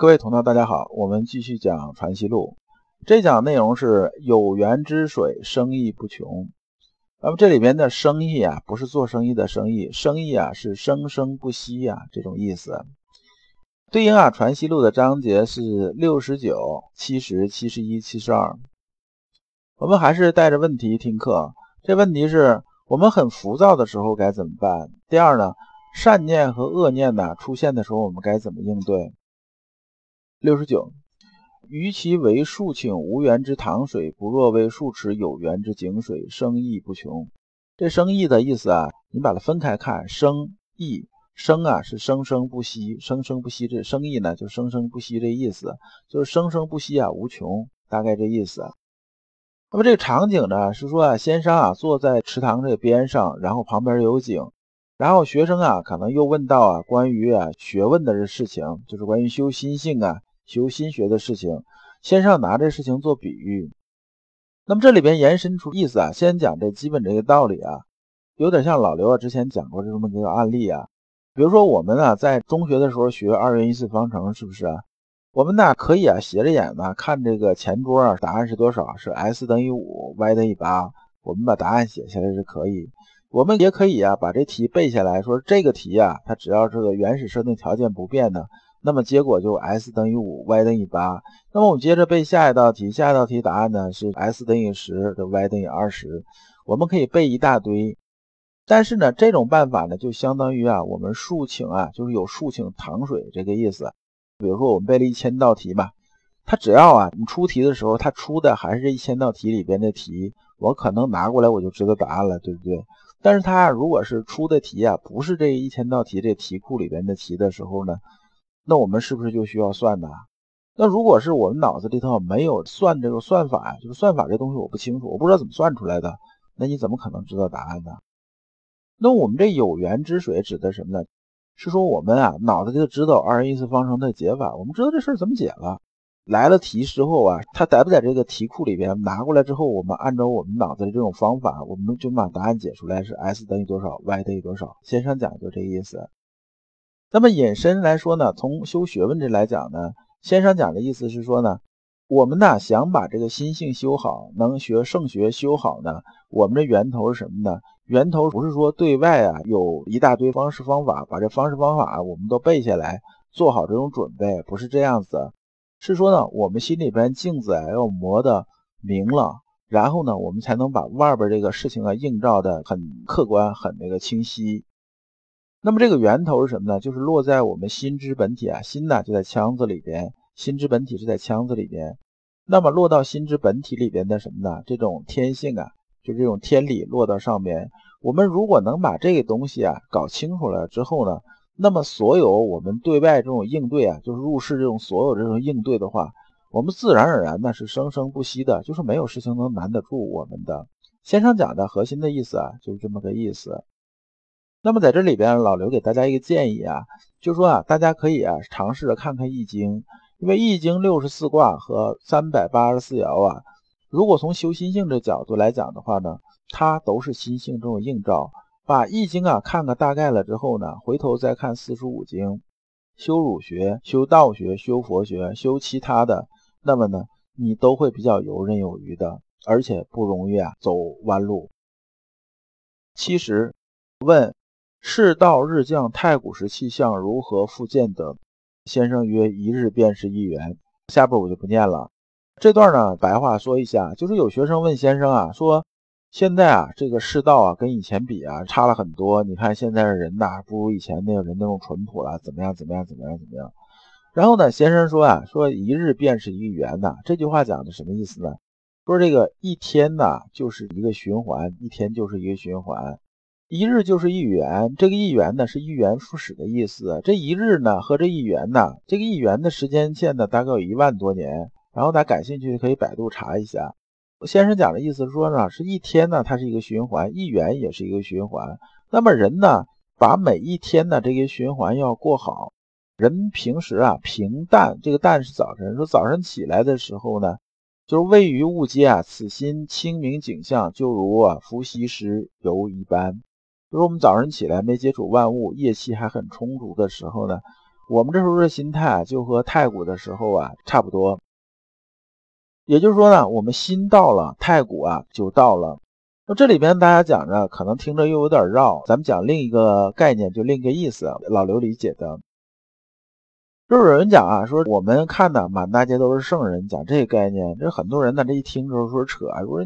各位同道，大家好，我们继续讲《传习录》，这讲内容是有源之水，生意不穷。那么这里边的生意啊，不是做生意的生意，生意啊是生生不息呀，这种意思。对应啊，《传习录》的章节是六十九、七十、七十一、七十二。我们还是带着问题听课。这问题是我们很浮躁的时候该怎么办？第二呢，善念和恶念呢出现的时候，我们该怎么应对？六十九，于其为数顷无源之塘水，不若为数尺有源之井水，生意不穷。这生意的意思啊，你把它分开看，生意生啊是生生不息，生生不息。这生意呢就生生不息这意思，就是生生不息啊，无穷，大概这意思。那么这个场景呢是说啊，先生啊坐在池塘这边上，然后旁边有井，然后学生啊可能又问到啊关于啊学问的这事情，就是关于修心性啊。修心学的事情，先生拿这事情做比喻，那么这里边延伸出意思啊，先讲这基本这个道理啊，有点像老刘啊之前讲过这么个案例啊，比如说我们啊在中学的时候学二元一次方程，是不是啊？我们呢可以啊斜着眼呢看这个前桌啊，答案是多少？是 x 等于五，y 等于八，我们把答案写下来是可以。我们也可以啊把这题背下来，说这个题啊，它只要这个原始设定条件不变的。那么结果就 s 等于五，y 等于八。那么我们接着背下一道题，下一道题答案呢是 s 等于十，这 y 等于二十。我们可以背一大堆，但是呢，这种办法呢就相当于啊，我们竖请啊，就是有竖请糖水这个意思。比如说我们背了一千道题吧，它只要啊，你出题的时候，它出的还是这一千道题里边的题，我可能拿过来我就知道答案了，对不对？但是它如果是出的题啊，不是这一千道题这题库里边的题的时候呢？那我们是不是就需要算呢？那如果是我们脑子里头没有算这个算法，就是算法这东西我不清楚，我不知道怎么算出来的，那你怎么可能知道答案呢？那我们这有源之水指的什么呢？是说我们啊脑子里头知道二元一次方程的解法，我们知道这事儿怎么解了。来了题之后啊，它在不在这个题库里边拿过来之后，我们按照我们脑子的这种方法，我们就把答案解出来是 s 等于多少，y 等于多少。先生讲就这意思。那么引申来说呢，从修学问这来讲呢，先生讲的意思是说呢，我们呢想把这个心性修好，能学圣学修好呢，我们的源头是什么呢？源头不是说对外啊有一大堆方式方法，把这方式方法我们都背下来，做好这种准备，不是这样子，是说呢，我们心里边镜子啊要磨得明了，然后呢，我们才能把外边这个事情啊映照的很客观，很那个清晰。那么这个源头是什么呢？就是落在我们心之本体啊，心呢就在腔子里边，心之本体是在腔子里边。那么落到心之本体里边的什么呢？这种天性啊，就这种天理落到上面。我们如果能把这个东西啊搞清楚了之后呢，那么所有我们对外这种应对啊，就是入世这种所有这种应对的话，我们自然而然呢是生生不息的，就是没有事情能难得住我们的。先生讲的核心的意思啊，就是这么个意思。那么在这里边，老刘给大家一个建议啊，就说啊，大家可以啊尝试着看看《易经》，因为《易经》六十四卦和三百八十四爻啊，如果从修心性这角度来讲的话呢，它都是心性这种映照。把《易经》啊看个大概了之后呢，回头再看四书五经，修儒学、修道学、修佛学、修其他的，那么呢，你都会比较游刃有余的，而且不容易啊走弯路。其实问。世道日降，太古时气象如何复见得？先生曰：一日便是一元。下边我就不念了。这段呢，白话说一下，就是有学生问先生啊，说现在啊，这个世道啊，跟以前比啊，差了很多。你看现在的人呐，不如以前那个人那种淳朴了，怎么样？怎么样？怎么样？怎么样？然后呢，先生说啊，说一日便是一元呐。这句话讲的什么意思呢？说这个一天呐，就是一个循环，一天就是一个循环。一日就是一元，这个一元呢是一元复始的意思。这一日呢和这一元呢，这个一元的时间线呢大概有一万多年。然后大家感兴趣可以百度查一下。先生讲的意思说呢，是一天呢它是一个循环，一元也是一个循环。那么人呢，把每一天的这个循环要过好。人平时啊平淡，这个淡是早晨，说早晨起来的时候呢，就是位于物阶啊，此心清明景象，就如啊伏羲时游一般。就是我们早上起来没接触万物，业气还很充足的时候呢，我们这时候的心态就和太古的时候啊差不多。也就是说呢，我们心到了，太古啊就到了。那这里边大家讲着，可能听着又有点绕，咱们讲另一个概念，就另一个意思。老刘理解的，就是有人讲啊，说我们看的满大街都是圣人，讲这个概念，这很多人呢这一听就说扯，说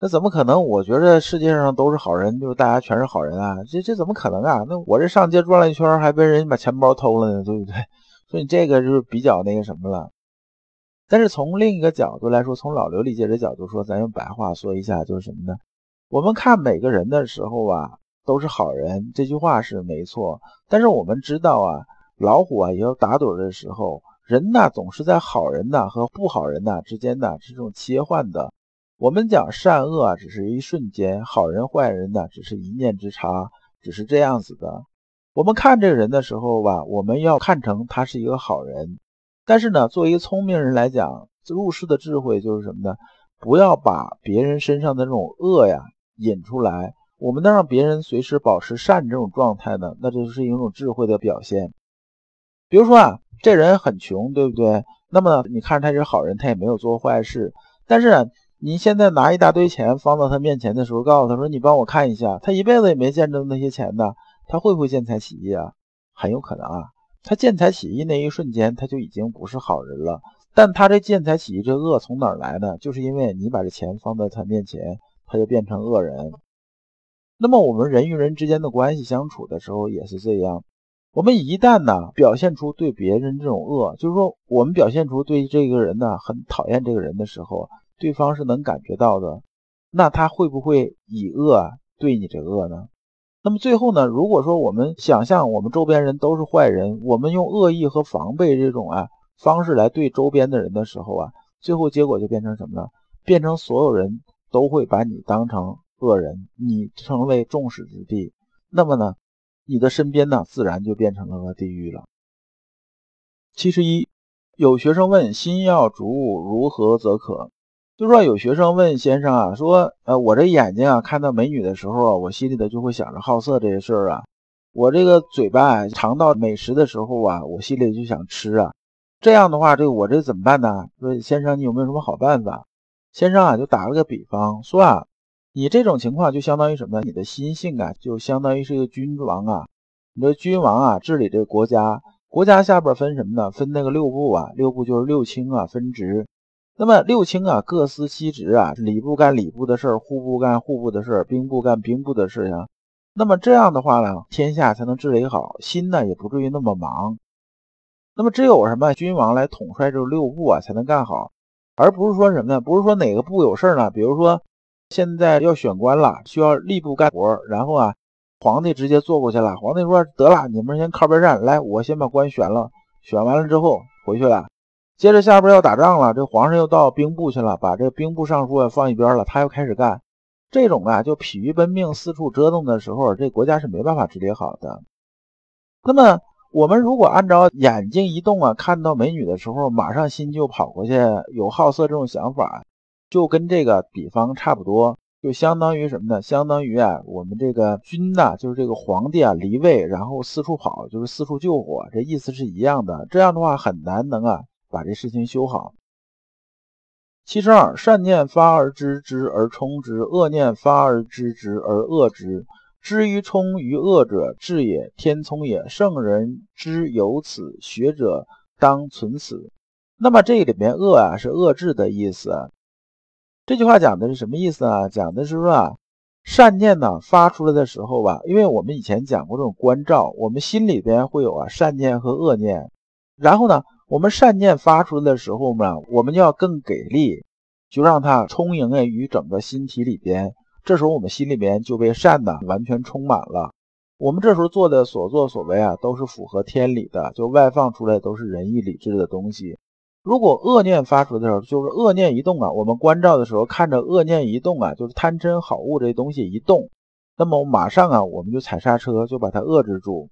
那怎么可能？我觉得世界上都是好人，就是大家全是好人啊，这这怎么可能啊？那我这上街转了一圈，还被人把钱包偷了呢，对不对？所以这个就是比较那个什么了。但是从另一个角度来说，从老刘理解的角度说，咱用白话说一下，就是什么呢？我们看每个人的时候啊，都是好人，这句话是没错。但是我们知道啊，老虎啊也有打盹的时候，人呢总是在好人呐和不好人呐之间呢是这种切换的。我们讲善恶啊，只是一瞬间；好人坏人呢，只是一念之差，只是这样子的。我们看这个人的时候吧，我们要看成他是一个好人。但是呢，作为一个聪明人来讲，入世的智慧就是什么呢？不要把别人身上的这种恶呀引出来。我们能让别人随时保持善这种状态呢，那这就是一种智慧的表现。比如说啊，这人很穷，对不对？那么你看他是好人，他也没有做坏事。但是你现在拿一大堆钱放到他面前的时候，告诉他说：“你帮我看一下。”他一辈子也没见着那些钱呢，他会不会见财起意啊？很有可能啊。他见财起意那一瞬间，他就已经不是好人了。但他这见财起意这恶从哪儿来呢？就是因为你把这钱放在他面前，他就变成恶人。那么我们人与人之间的关系相处的时候也是这样。我们一旦呢表现出对别人这种恶，就是说我们表现出对这个人呢很讨厌这个人的时候，对方是能感觉到的。那他会不会以恶对你这恶呢？那么最后呢？如果说我们想象我们周边人都是坏人，我们用恶意和防备这种啊方式来对周边的人的时候啊，最后结果就变成什么呢？变成所有人都会把你当成恶人，你成为众矢之的。那么呢，你的身边呢，自然就变成了个地狱了。七十一，有学生问：心要逐如何则可？就说有学生问先生啊，说，呃，我这眼睛啊，看到美女的时候啊，我心里头就会想着好色这些事儿啊。我这个嘴巴啊尝到美食的时候啊，我心里就想吃啊。这样的话，这我这怎么办呢？说先生，你有没有什么好办法？先生啊，就打了个比方，说啊，你这种情况就相当于什么呢？你的心性啊，就相当于是一个君王啊。你这君王啊，治理这个国家，国家下边分什么呢？分那个六部啊，六部就是六卿啊，分职。那么六卿啊，各司其职啊，礼部干礼部的事儿，户部干户部的事儿，兵部干兵部的事情。那么这样的话呢，天下才能治理好，心呢也不至于那么忙。那么只有什么君王来统帅这六部啊，才能干好，而不是说什么呢？不是说哪个部有事儿呢？比如说现在要选官了，需要吏部干活，然后啊，皇帝直接坐过去了。皇帝说得了，你们先靠边站，来，我先把官选了，选完了之后回去了。接着下边要打仗了，这皇上又到兵部去了，把这兵部尚书啊放一边了，他又开始干。这种啊，就疲于奔命、四处折腾的时候，这国家是没办法治理好的。那么我们如果按照眼睛一动啊，看到美女的时候，马上心就跑过去，有好色这种想法，就跟这个比方差不多，就相当于什么呢？相当于啊，我们这个君呐，就是这个皇帝啊离位，然后四处跑，就是四处救火，这意思是一样的。这样的话很难能啊。把这事情修好。七十二，善念发而知之而充之，恶念发而知之而恶之。知于充于恶者，智也，天聪也。圣人知有此，学者当存此。那么这里边恶啊，是遏制的意思。这句话讲的是什么意思啊？讲的是说啊，善念呢发出来的时候吧，因为我们以前讲过这种关照，我们心里边会有啊善念和恶念，然后呢。我们善念发出的时候呢，我们就要更给力，就让它充盈啊于整个心体里边。这时候我们心里边就被善呢完全充满了。我们这时候做的所作所为啊，都是符合天理的，就外放出来都是仁义礼智的东西。如果恶念发出的时候，就是恶念一动啊，我们关照的时候看着恶念一动啊，就是贪嗔好恶这东西一动，那么马上啊我们就踩刹车，就把它遏制住。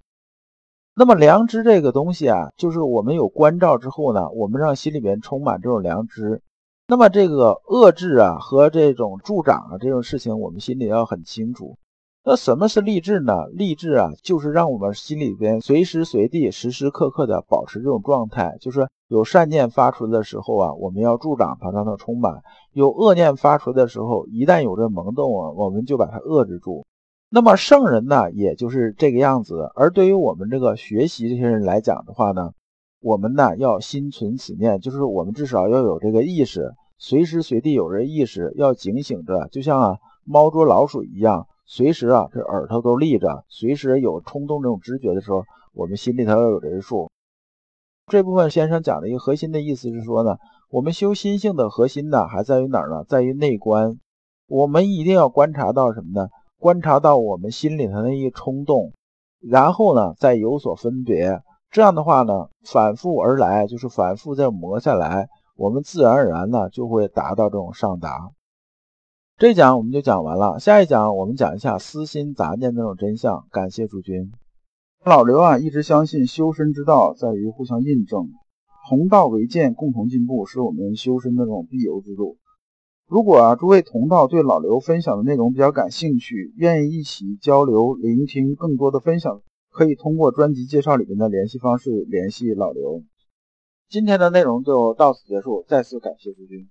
那么良知这个东西啊，就是我们有关照之后呢，我们让心里边充满这种良知。那么这个遏制啊和这种助长啊这种事情，我们心里要很清楚。那什么是励志呢？励志啊，就是让我们心里边随时随地、时时刻刻的保持这种状态，就是有善念发出的时候啊，我们要助长它，让它充满；有恶念发出的时候，一旦有这萌动啊，我们就把它遏制住。那么圣人呢，也就是这个样子。而对于我们这个学习这些人来讲的话呢，我们呢要心存此念，就是我们至少要有这个意识，随时随地有这意识，要警醒着，就像啊猫捉老鼠一样。随时啊，这耳朵都立着，随时有冲动这种知觉的时候，我们心里头要有人数。这部分先生讲的一个核心的意思是说呢，我们修心性的核心呢，还在于哪儿呢？在于内观。我们一定要观察到什么呢？观察到我们心里头那一冲动，然后呢，再有所分别。这样的话呢，反复而来，就是反复再磨下来，我们自然而然呢，就会达到这种上达。这讲我们就讲完了，下一讲我们讲一下私心杂念那种真相。感谢诸君。老刘啊，一直相信修身之道在于互相印证，同道为鉴，共同进步，是我们修身的这种必由之路。如果啊，诸位同道对老刘分享的内容比较感兴趣，愿意一起交流、聆听更多的分享，可以通过专辑介绍里面的联系方式联系老刘。今天的内容就到此结束，再次感谢诸君。